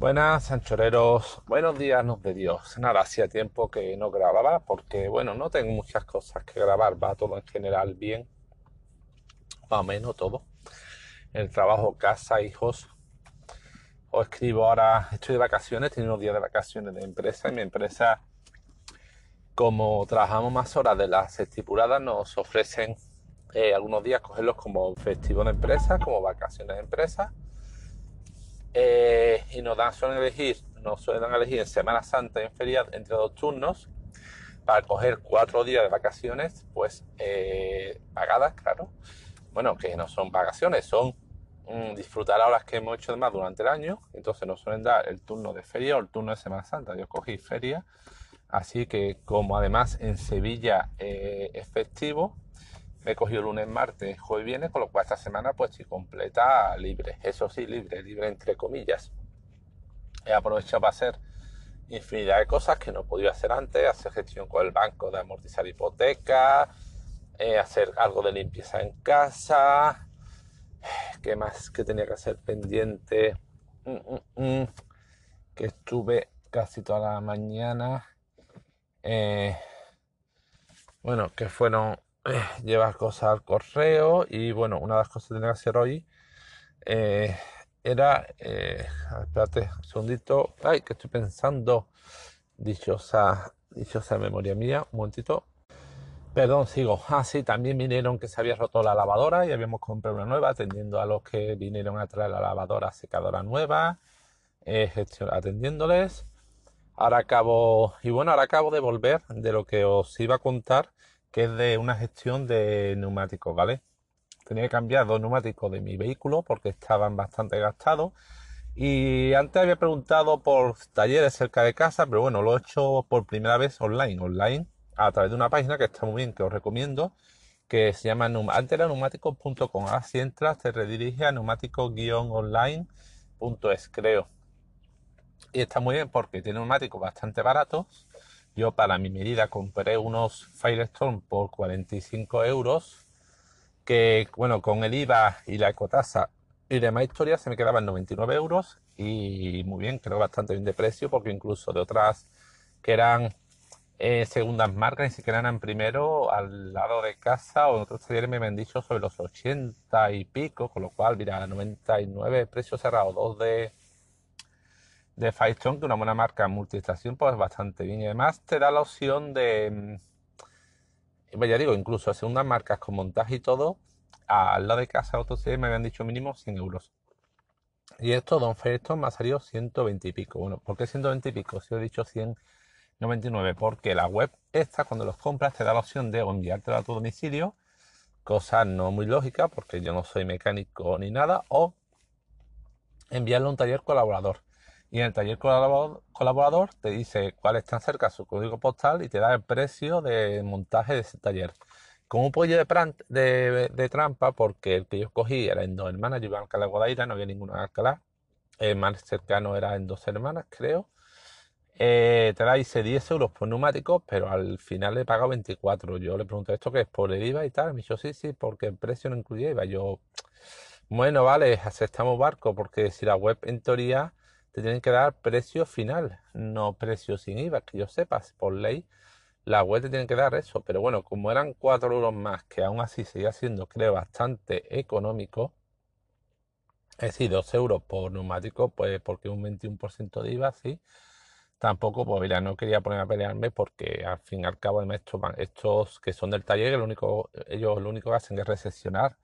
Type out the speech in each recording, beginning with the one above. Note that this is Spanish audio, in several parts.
Buenas, anchoreros. Buenos días, nos de Dios. Nada, hacía tiempo que no grababa porque, bueno, no tengo muchas cosas que grabar. Va todo en general bien. Más o menos todo. El trabajo, casa, hijos. Os escribo ahora, estoy de vacaciones, tengo unos días de vacaciones de empresa y mi empresa, como trabajamos más horas de las estipuladas, nos ofrecen eh, algunos días cogerlos como festivo de empresa, como vacaciones de empresa eh, y nos dan, suelen elegir, nos suelen elegir en Semana Santa y en feria entre dos turnos para coger cuatro días de vacaciones, pues eh, pagadas, claro. Bueno, que no son vacaciones, son mm, disfrutar horas que hemos hecho más durante el año. Entonces nos suelen dar el turno de feria o el turno de Semana Santa. Yo cogí feria, así que como además en Sevilla eh, es me he cogido lunes, martes, jueves viernes, con lo cual esta semana pues estoy completa libre. Eso sí, libre, libre entre comillas. He aprovechado para hacer infinidad de cosas que no podía hacer antes, hacer gestión con el banco de amortizar hipoteca, eh, hacer algo de limpieza en casa, ¿qué más que tenía que hacer pendiente? Mm, mm, mm. Que estuve casi toda la mañana. Eh, bueno, que fueron eh, llevar cosas al correo y bueno, una de las cosas que tenía que hacer hoy eh, era, eh, espérate un segundito, ay, que estoy pensando, dichosa, dichosa memoria mía, un momentito, perdón, sigo, ah, sí, también vinieron que se había roto la lavadora y habíamos comprado una nueva, atendiendo a los que vinieron a traer la lavadora secadora nueva, eh, atendiéndoles. Ahora acabo, y bueno, ahora acabo de volver de lo que os iba a contar que es de una gestión de neumáticos, ¿vale? Tenía que cambiar dos neumáticos de mi vehículo porque estaban bastante gastados. Y antes había preguntado por talleres cerca de casa, pero bueno, lo he hecho por primera vez online, online, a través de una página que está muy bien, que os recomiendo, que se llama antes era neumáticos.com. Ahora si entras te redirige a neumáticos-online.es, creo. Y está muy bien porque tiene neumáticos bastante baratos yo para mi medida compré unos Firestone por 45 euros, que bueno, con el IVA y la ecotasa y demás historias se me quedaban 99 euros y muy bien, creo bastante bien de precio porque incluso de otras que eran eh, segundas marcas ni siquiera eran primero al lado de casa o en otros talleres me han dicho sobre los 80 y pico, con lo cual mira, 99 precio cerrado, dos de de Firestone, que una buena marca multiestación, pues bastante bien. Y además te da la opción de, mm, ya digo, incluso segundas marcas con montaje y todo, al lado de casa otros me habían dicho mínimo 100 euros. Y esto, Don Firestone, me ha salido 120 y pico. Bueno, ¿por qué 120 y pico? Si he dicho 199, porque la web esta, cuando los compras, te da la opción de enviártelo a tu domicilio, cosa no muy lógica, porque yo no soy mecánico ni nada, o enviarlo a un taller colaborador. Y en el taller colaborador te dice cuál está cerca su código postal y te da el precio de montaje de ese taller. Como un pollo de, trampa, porque el que yo escogí era en dos hermanas, yo iba a Alcalá de Guadaira, no había ninguno en Alcalá. El más cercano era en dos hermanas, creo. Eh, te da dice 10 euros por neumáticos, pero al final le he pagado 24. Yo le pregunté esto que es por el IVA y tal. Me dijo, sí, sí, porque el precio no incluye IVA. Yo, bueno, vale, aceptamos barco, porque si la web en teoría te tienen que dar precio final, no precio sin IVA, que yo sepas, por ley la web te tiene que dar eso, pero bueno, como eran 4 euros más, que aún así seguía siendo, creo, bastante económico, es decir, 2 euros por neumático, pues porque un 21% de IVA, sí, tampoco, pues mira, no quería poner a pelearme porque al fin y al cabo estos, estos que son del taller, lo único, ellos lo único que hacen es recepcionar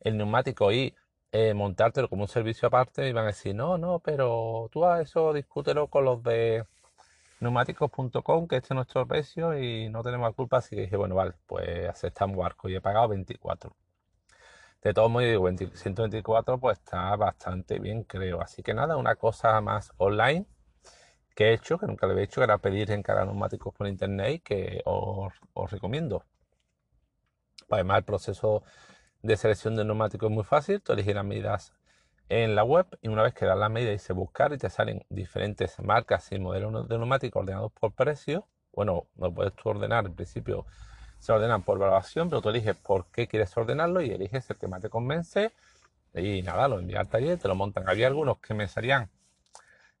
el neumático y eh, montártelo como un servicio aparte y van a decir, no, no, pero tú a eso discútelo con los de neumáticos.com, que este es nuestro precio y no tenemos la culpa, así que dije, bueno, vale, pues aceptamos barco y he pagado 24. De todos modos, digo, 124 pues está bastante bien, creo. Así que nada, una cosa más online que he hecho, que nunca lo había hecho, que era pedir en neumáticos por internet que os, os recomiendo. Además, el proceso de selección de neumáticos es muy fácil. Tú eliges las medidas en la web y una vez que das la medida dice buscar y te salen diferentes marcas y modelos de neumáticos ordenados por precio. Bueno, no puedes tú ordenar, en principio se ordenan por valoración, pero tú eliges por qué quieres ordenarlo y eliges el que más te convence. Y nada, lo envías al taller, te lo montan. Había algunos que me salían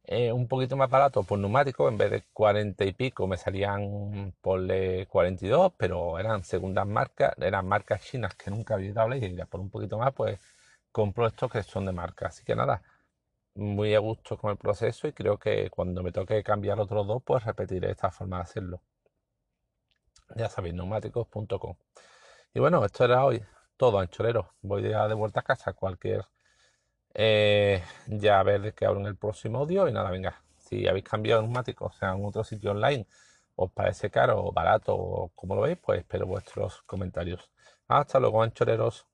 eh, un poquito más barato por neumático, en vez de 40 y pico me salían por 42, pero eran segundas marcas, eran marcas chinas que nunca había dado y ya por un poquito más pues compro estos que son de marca. Así que nada, muy a gusto con el proceso y creo que cuando me toque cambiar otros dos pues repetiré esta forma de hacerlo. Ya sabéis, neumáticos.com. Y bueno, esto era hoy todo, anchoreros. Voy ya de vuelta a casa. Cualquier eh, ya a ver de qué hablo en el próximo audio. Y nada, venga, si habéis cambiado neumáticos, o sea, en otro sitio online, os parece caro o barato o como lo veis, pues espero vuestros comentarios. Hasta luego, anchoreros.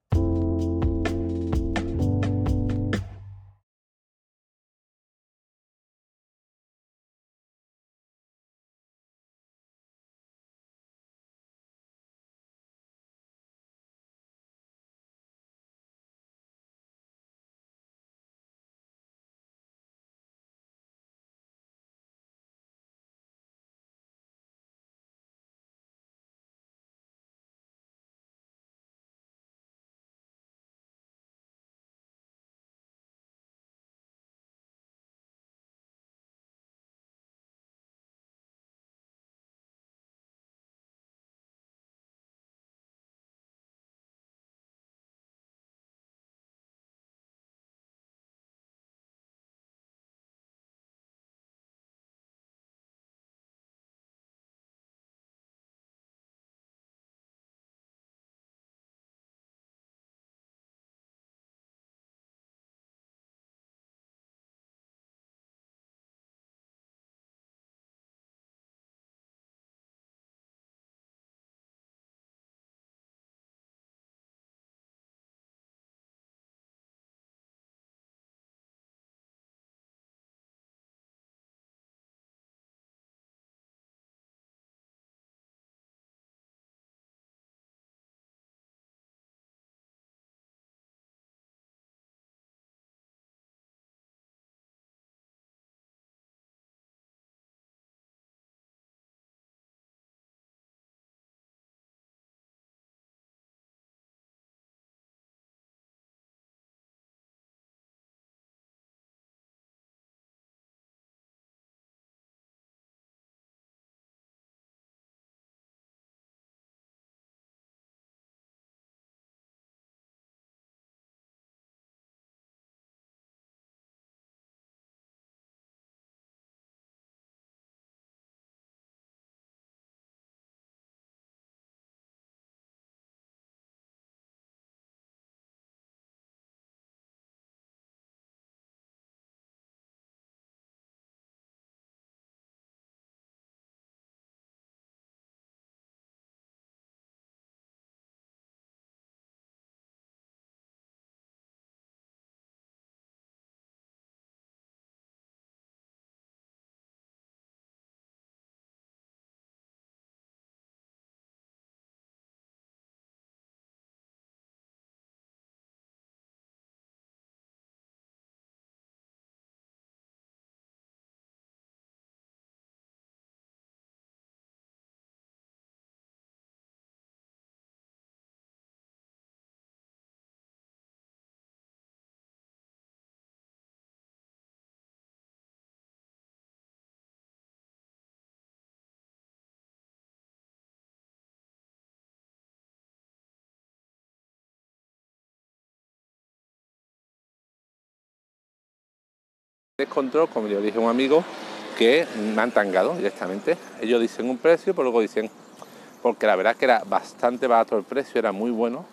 Control, como yo dije a un amigo, que me han tangado directamente. Ellos dicen un precio, pero luego dicen, porque la verdad que era bastante barato el precio, era muy bueno.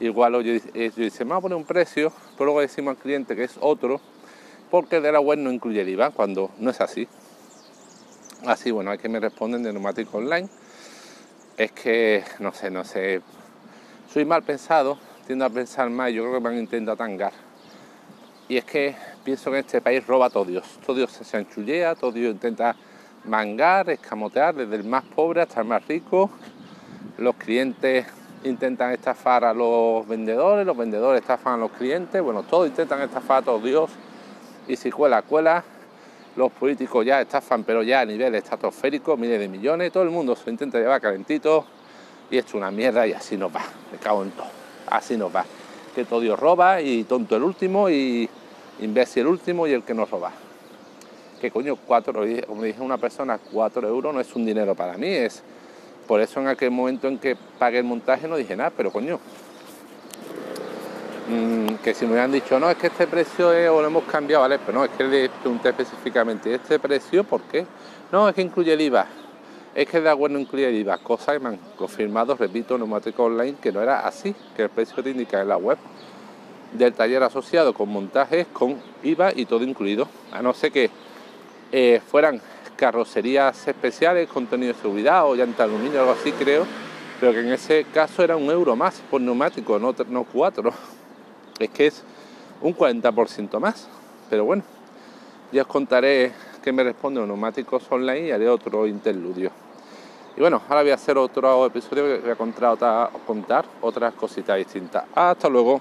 Igual ellos, dicen, vamos a poner un precio, pero luego decimos al cliente que es otro, porque de la web no incluye el IVA, cuando no es así. Así, bueno, hay que me responden de neumático online. Es que, no sé, no sé, soy mal pensado, tiendo a pensar más, yo creo que me han intentado tangar y es que pienso que este país roba todo Dios. Todo Dios se anchullea, todo Dios intenta mangar, escamotear, desde el más pobre hasta el más rico. Los clientes intentan estafar a los vendedores, los vendedores estafan a los clientes, bueno, todos intentan estafar a todo Dios. Y si cuela, cuela. Los políticos ya estafan, pero ya a nivel estratosférico, miles de millones, todo el mundo se intenta llevar calentito y esto es una mierda y así nos va. Me cago en todo. Así nos va que todo Dios roba y tonto el último y imbécil el último y el que nos roba. que coño, cuatro, como dije una persona, cuatro euros no es un dinero para mí, es por eso en aquel momento en que pagué el montaje no dije nada, pero coño, mm, que si me hubieran dicho, no, es que este precio o lo hemos cambiado, ¿vale? Pero no, es que le pregunté específicamente, ¿este precio por qué? No, es que incluye el IVA. Es que de acuerdo incluye el IVA, cosa que me han confirmado, repito, neumático online, que no era así, que el precio te indica en la web del taller asociado con montajes, con IVA y todo incluido, a no ser que eh, fueran carrocerías especiales, contenido de seguridad o llanta aluminio, algo así creo, pero que en ese caso era un euro más por neumático, no, cuatro. Es que es un 40% más. Pero bueno, ya os contaré qué me responde los neumáticos online y haré otro interludio. Y bueno, ahora voy a hacer otro episodio que voy a contar, contar otras cositas distintas. Hasta luego.